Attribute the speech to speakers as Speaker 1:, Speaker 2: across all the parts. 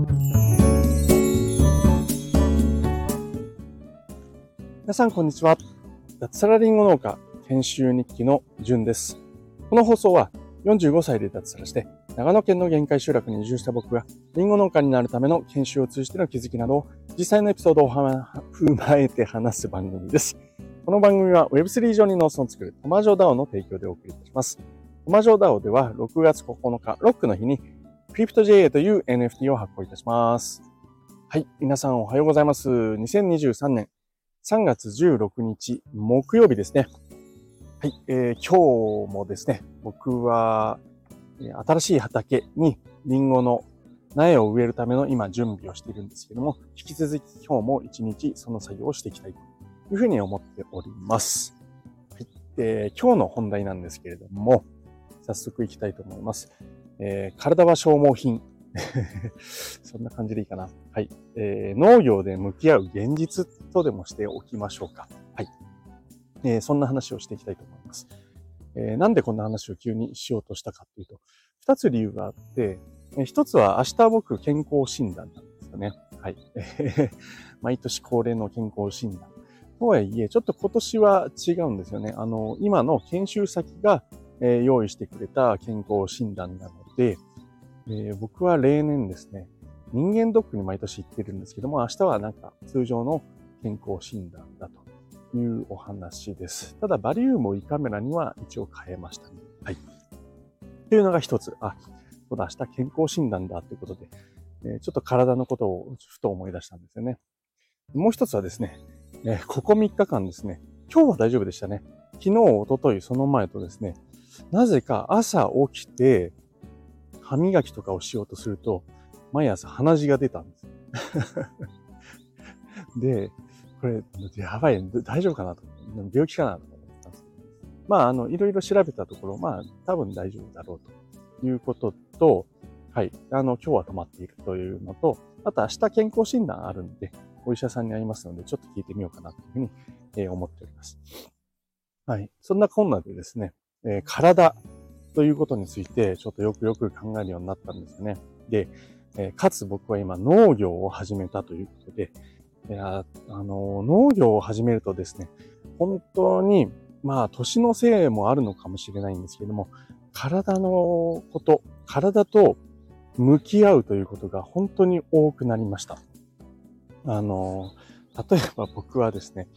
Speaker 1: 皆さん、こんにちは。脱サラリンゴ農家研修日記のじゅんです。この放送は45歳で脱サラして長野県の限界集落に移住した僕がリンゴ農家になるための研修を通じての気づきなど実際のエピソードを踏まえて話す番組です。この番組は Web3 上に農村を作るトマジョ DAO の提供でお送りいたします。トマジョ DAO では6月9日、ロックの日に CryptJA という NFT を発行いたします。はい。皆さんおはようございます。2023年3月16日木曜日ですね。はい、えー、今日もですね、僕は新しい畑にリンゴの苗を植えるための今準備をしているんですけども、引き続き今日も一日その作業をしていきたいというふうに思っております。はい、えー、今日の本題なんですけれども、早速行きたいと思います。えー、体は消耗品。そんな感じでいいかな。はい。えー、農業で向き合う現実とでもしておきましょうか。はい。えー、そんな話をしていきたいと思います。えー、なんでこんな話を急にしようとしたかというと、二つ理由があって、えー、一つは明日僕健康診断なんですよね。はい。毎年恒例の健康診断。とはいえ、ちょっと今年は違うんですよね。あの、今の研修先が、え、用意してくれた健康診断なので、えー、僕は例年ですね、人間ドックに毎年行ってるんですけども、明日はなんか通常の健康診断だというお話です。ただ、バリウムを胃カメラには一応変えましたね。はい。っていうのが一つ。あ、そうだ、明日健康診断だということで、えー、ちょっと体のことをふと思い出したんですよね。もう一つはですね、えー、ここ3日間ですね、今日は大丈夫でしたね。昨日、おととい、その前とですね、なぜか朝起きて、歯磨きとかをしようとすると、毎朝鼻血が出たんです。で、これ、やばい、大丈夫かなと。病気かなと思ったんです。まあ、あの、いろいろ調べたところ、まあ、多分大丈夫だろうということと、はい。あの、今日は止まっているというのと、あと明日健康診断あるんで、お医者さんに会いますので、ちょっと聞いてみようかなというふうに、え、思っております。はい。そんなこんなでですね、えー、体ということについて、ちょっとよくよく考えるようになったんですよね。で、えかつ僕は今農業を始めたということで、いやあの農業を始めるとですね、本当に、まあ、年のせいもあるのかもしれないんですけども、体のこと、体と向き合うということが本当に多くなりました。あの、例えば僕はですね、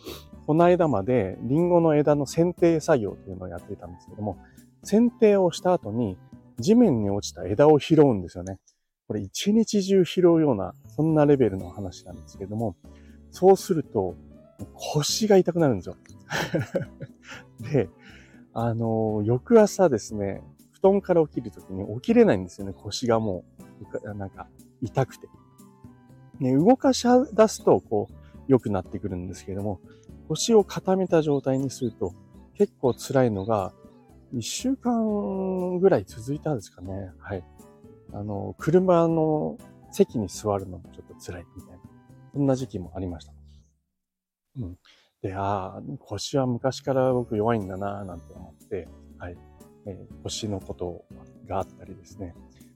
Speaker 1: この間までリンゴの枝の剪定作業というのをやっていたんですけども、剪定をした後に地面に落ちた枝を拾うんですよね。これ一日中拾うような、そんなレベルの話なんですけども、そうすると腰が痛くなるんですよ。で、あの、翌朝ですね、布団から起きるときに起きれないんですよね。腰がもう、なんか痛くて。ね、動かし出すと、こう、良くなってくるんですけども、腰を固めた状態にすると、結構辛いのが、一週間ぐらい続いたんですかね。はい。あの、車の席に座るのもちょっと辛いみたいな、そんな時期もありました。うん。で、ああ、腰は昔から僕弱いんだなぁなんて思って、はい。えー、腰のことがあったりですね。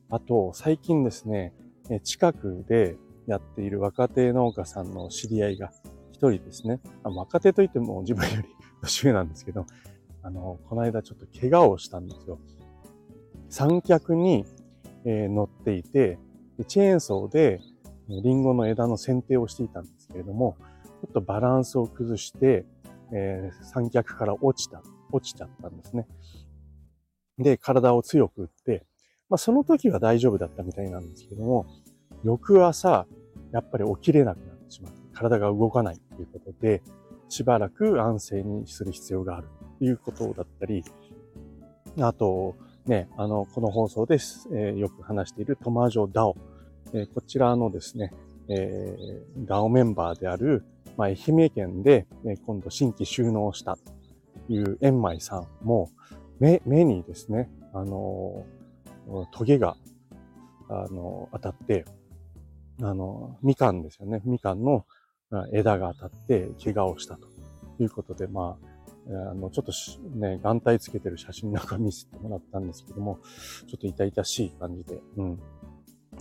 Speaker 1: あと、最近ですね、え近くでやっている若手農家さんの知り合いが一人ですね。若手といっても自分より年上なんですけど、あの、この間ちょっと怪我をしたんですよ。三脚に、えー、乗っていて、チェーンソーでリンゴの枝の剪定をしていたんですけれども、ちょっとバランスを崩して、えー、三脚から落ちた、落ちちゃったんですね。で、体を強く打って、まあその時は大丈夫だったみたいなんですけども、翌朝、やっぱり起きれなくなってしまって、体が動かないということで、しばらく安静にする必要があるいうことだったり、あと、ね、あの、この放送です、えー、よく話しているトマージョダオ。えー、こちらのですね、えー、ダオメンバーである、まあ、愛媛県で、えー、今度新規収納したという円舞さんも、目、目にですね、あのー、トゲが、あの、当たって、あの、みかんですよね。みかんの枝が当たって怪我をしたということで、まあ、あの、ちょっとね、眼帯つけてる写真なんか見せてもらったんですけども、ちょっと痛々しい感じで、うん。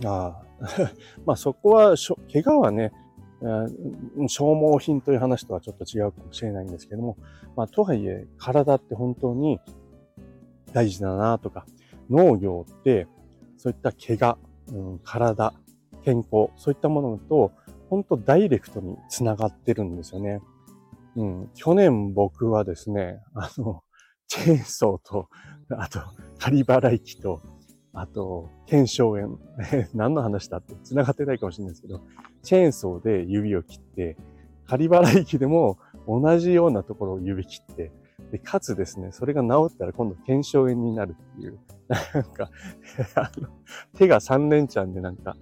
Speaker 1: ああ、まあそこはしょ、怪我はね、消耗品という話とはちょっと違うかもしれないんですけども、まあとはいえ体って本当に大事だなとか、農業ってそういった怪我、うん、体、健康、そういったものと本当ダイレクトにつながってるんですよね。うん、去年僕はですね、あの、チェーンソーと、あと、仮払い機と、あと、腱鞘炎。何の話だって繋がってないかもしれないですけど、チェーンソーで指を切って、仮払い機でも同じようなところを指切って、で、かつですね、それが治ったら今度腱鞘炎になるっていう、なんかあの、手が3連チャンでなんか、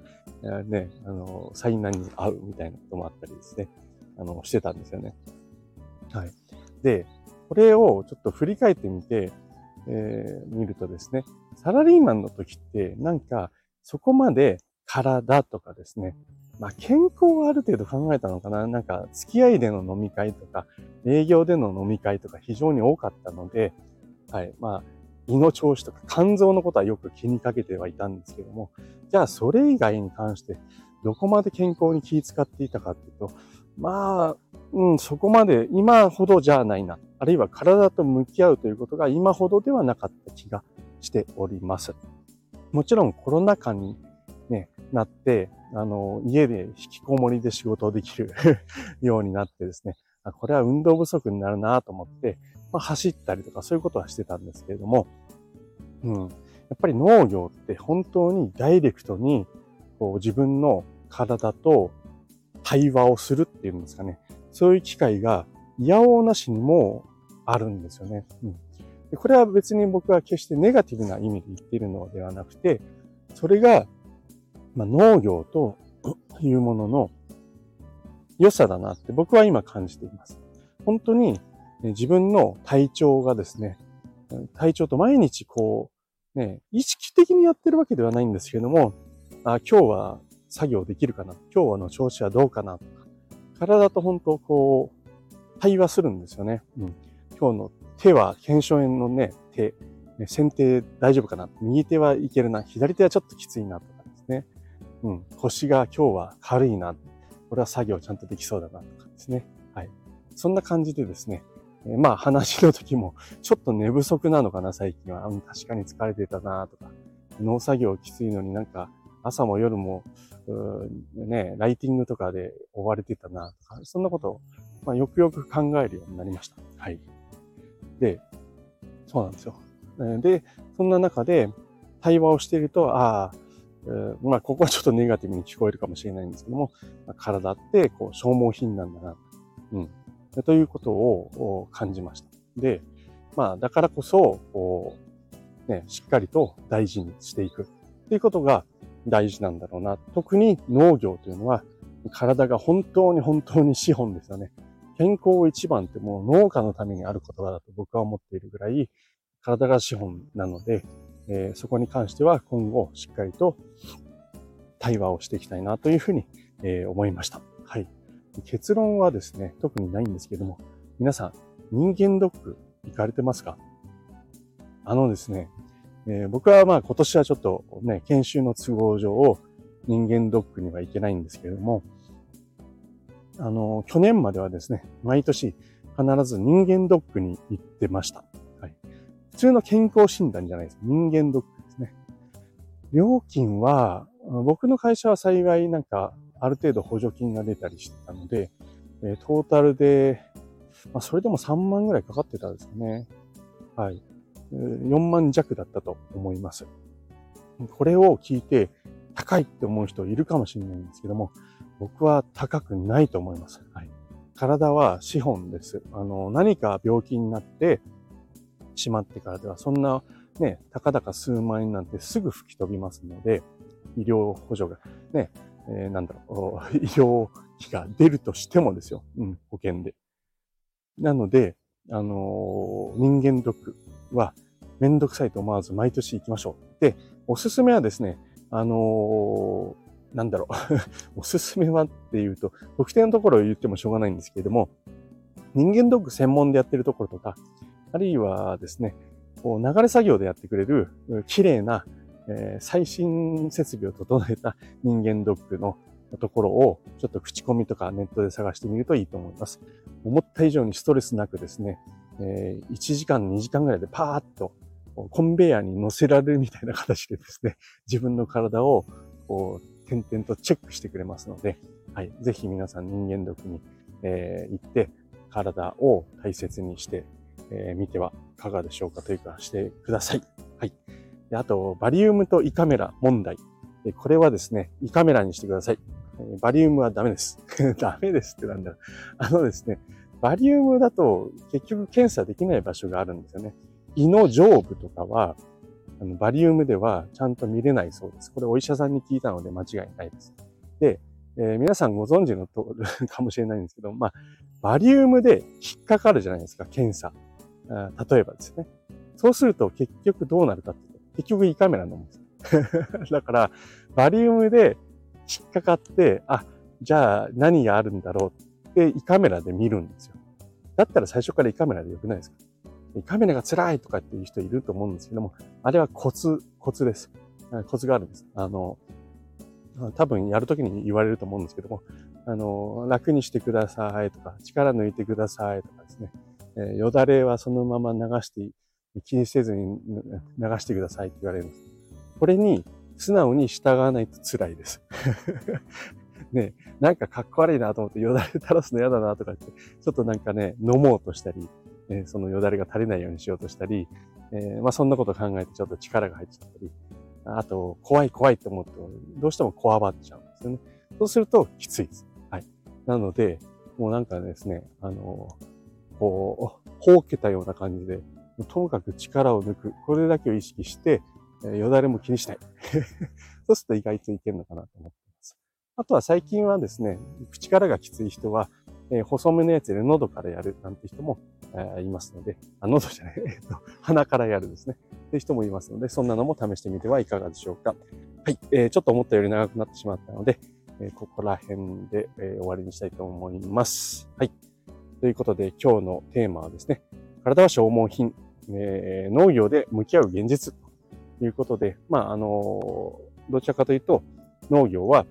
Speaker 1: ね、あの、災難に合うみたいなこともあったりですね、あの、してたんですよね。はい。で、これをちょっと振り返ってみて、えー、見るとですね、サラリーマンの時ってなんかそこまで体とかですね、まあ健康はある程度考えたのかななんか付き合いでの飲み会とか営業での飲み会とか非常に多かったので、はい、まあ胃の調子とか肝臓のことはよく気にかけてはいたんですけども、じゃあそれ以外に関してどこまで健康に気遣っていたかっていうと、まあ、うん、そこまで今ほどじゃないな。あるいは体と向き合うということが今ほどではなかった気がしております。もちろんコロナ禍に、ね、なって、あの、家で引きこもりで仕事をできる ようになってですね、これは運動不足になるなと思って、まあ、走ったりとかそういうことはしてたんですけれども、うん、やっぱり農業って本当にダイレクトにこう自分の体と対話をするっていうんですかね。そういう機会が、いやおうなしにもあるんですよね。うん。でこれは別に僕は決してネガティブな意味で言っているのではなくて、それが、まあ、農業というものの良さだなって僕は今感じています。本当に自分の体調がですね、体調と毎日こう、ね、意識的にやってるわけではないんですけども、あ今日は作業できるかな？今日の調子はどうかな？とか、体と本当こう、対話するんですよね。うん。今日の手は、腱鞘炎のね、手、ね、先手大丈夫かな？右手はいけるな。左手はちょっときついなとかですね。うん。腰が今日は軽いな。これは作業ちゃんとできそうだなとかですね。はい。そんな感じでですね。えまあ話の時も、ちょっと寝不足なのかな、最近は。うん、確かに疲れてたなとか。農作業きついのになんか朝も夜も、ね、ライティングとかで追われてたな、とか、そんなことを、まあ、よくよく考えるようになりました。はい。で、そうなんですよ。で、そんな中で対話をしていると、ああ、まあ、ここはちょっとネガティブに聞こえるかもしれないんですけども、まあ、体ってこう消耗品なんだな、うん、ということを感じました。で、まあ、だからこそ、こう、ね、しっかりと大事にしていくということが、大事なんだろうな。特に農業というのは、体が本当に本当に資本ですよね。健康一番ってもう農家のためにある言葉だと僕は思っているぐらい、体が資本なので、えー、そこに関しては今後しっかりと対話をしていきたいなというふうに、えー、思いました。はい。結論はですね、特にないんですけども、皆さん、人間ドック行かれてますか？あのですね、えー、僕はまあ今年はちょっとね、研修の都合上人間ドックには行けないんですけれども、あの、去年まではですね、毎年必ず人間ドックに行ってました。はい。普通の健康診断じゃないです。人間ドックですね。料金は、僕の会社は幸いなんかある程度補助金が出たりしてたので、えトータルで、まあ、それでも3万ぐらいかかってたんですかね。はい。4万弱だったと思います。これを聞いて高いって思う人いるかもしれないんですけども、僕は高くないと思います。はい、体は資本です。あの、何か病気になってしまってからでは、そんなね、たかだか数万円なんてすぐ吹き飛びますので、医療補助が、ね、えー、なんだろう、医療費が出るとしてもですよ。うん、保険で。なので、あのー、人間ドックはめんどくさいと思わず毎年行きましょう。で、おすすめはですね、あのー、なんだろう おすすめはっていうと、特定のところを言ってもしょうがないんですけれども、人間ドック専門でやってるところとか、あるいはですね、こう流れ作業でやってくれる綺麗なえー、最新設備を整えた人間ドックのところをちょっと口コミとかネットで探してみるといいと思います。思った以上にストレスなくですね、えー、1時間2時間ぐらいでパーッとコンベヤーに乗せられるみたいな形でですね、自分の体をこう点々とチェックしてくれますので、はい、ぜひ皆さん人間ドックに、えー、行って体を大切にしてえー、見てはいかがでしょうかというかしてください。はい。であと、バリウムと胃カメラ問題。これはですね、胃カメラにしてください。バリウムはダメです。ダメですってなんだろう。あのですね、バリウムだと結局検査できない場所があるんですよね。胃の上部とかは、あのバリウムではちゃんと見れないそうです。これお医者さんに聞いたので間違いないです。で、えー、皆さんご存知の通りかもしれないんですけど、まあ、バリウムで引っかかるじゃないですか、検査。例えばですね。そうすると結局どうなるかっていうと、結局胃カメラ飲むんです だから、バリウムで引っかかって、あ、じゃあ何があるんだろうって胃カメラで見るんですよ。だったら最初から胃カメラでよくないですか？カメラが辛いとかっていう人いると思うんですけども、あれはコツ、コツです。コツがあるんです。あの、多分やるときに言われると思うんですけども、あの、楽にしてくださいとか、力抜いてくださいとかですね。えよだれはそのまま流して、気にせずに流してくださいって言われるんです。これに素直に従わないと辛いです。ね、なんかかっこ悪いなと思ってよだれ垂らすの嫌だなとかって、ちょっとなんかね、飲もうとしたり、えそのよだれが垂れないようにしようとしたり、え、まあそんなこと考えてちょっと力が入っちゃったり、あと、怖い怖いって思うと、どうしてもこわばっちゃうんですよね。そうするときついです。はい。なので、もうなんかですね、あのこう、ほうけたような感じで、ともかく力を抜く。これだけを意識して、えよだれも気にしない。そうすると意外といけるのかなと思っています。あとは最近はですね、口からがきつい人は、えー、細めのやつで喉からやるなんて人も、え、いますので、あ、喉じゃない、えっと、鼻からやるですね。って人もいますので、そんなのも試してみてはいかがでしょうか。はい、えー、ちょっと思ったより長くなってしまったので、えここら辺で、え終わりにしたいと思います。はい。ということで今日のテーマはですね、体は消耗品、えー、農業で向き合う現実ということで、まあ、あのどちらかというと農業は、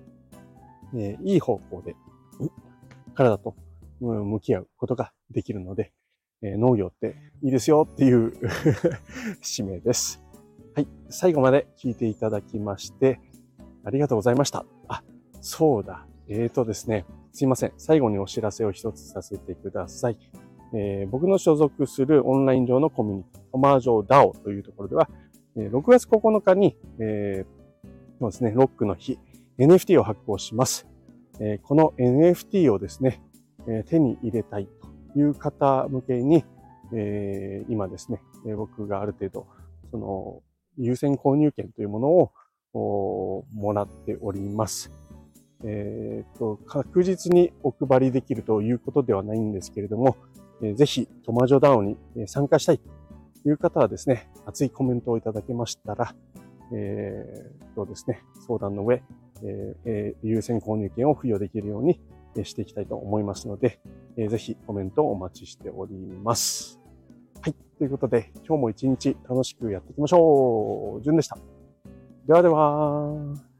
Speaker 1: えー、いい方向で体と向き合うことができるので、えー、農業っていいですよっていう 使命です。はい。最後まで聞いていただきまして、ありがとうございました。あ、そうだ。えーとですね、すいません。最後にお知らせを一つさせてください。えー、僕の所属するオンライン上のコミュニティ、トマー上 DAO というところでは、6月9日に、えー、そうですね、ロックの日、NFT を発行します。えー、この NFT をですね、え手に入れたいという方向けに、え今ですね、僕がある程度、その、優先購入権というものをもらっております。えー、と、確実にお配りできるということではないんですけれども、えー、ぜひトマジョダウンに参加したいという方はですね、熱いコメントをいただけましたら、えー、とですね、相談の上、えー、優先購入権を付与できるようにしていきたいと思いますので、えー、ぜひコメントをお待ちしております。はい。ということで、今日も一日楽しくやっていきましょう。じゅんでした。ではでは。